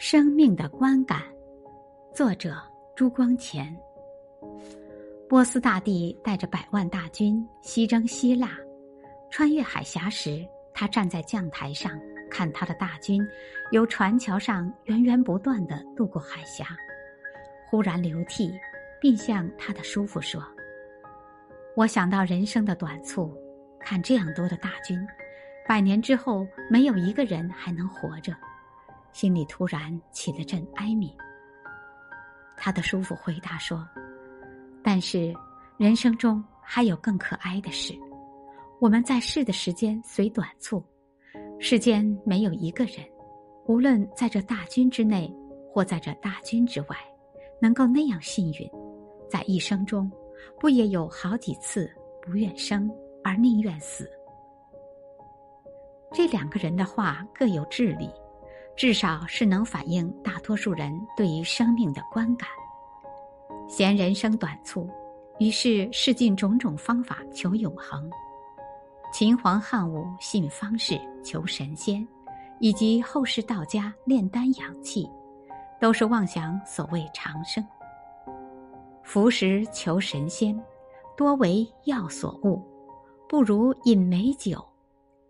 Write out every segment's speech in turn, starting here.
生命的观感，作者朱光潜。波斯大帝带着百万大军西征希腊，穿越海峡时，他站在将台上看他的大军由船桥上源源不断的渡过海峡，忽然流涕，并向他的叔父说：“我想到人生的短促，看这样多的大军，百年之后没有一个人还能活着。”心里突然起了阵哀悯。他的叔父回答说：“但是人生中还有更可哀的事。我们在世的时间虽短促，世间没有一个人，无论在这大军之内或在这大军之外，能够那样幸运，在一生中不也有好几次不愿生而宁愿死？”这两个人的话各有智理。至少是能反映大多数人对于生命的观感。嫌人生短促，于是试尽种种方法求永恒。秦皇汉武信方士求神仙，以及后世道家炼丹养气，都是妄想所谓长生。服食求神仙，多为药所误，不如饮美酒，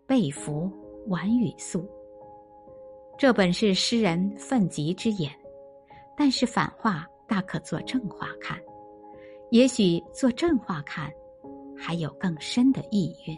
被服晚与素。这本是诗人愤疾之言，但是反话大可做正话看，也许做正话看还有更深的意蕴。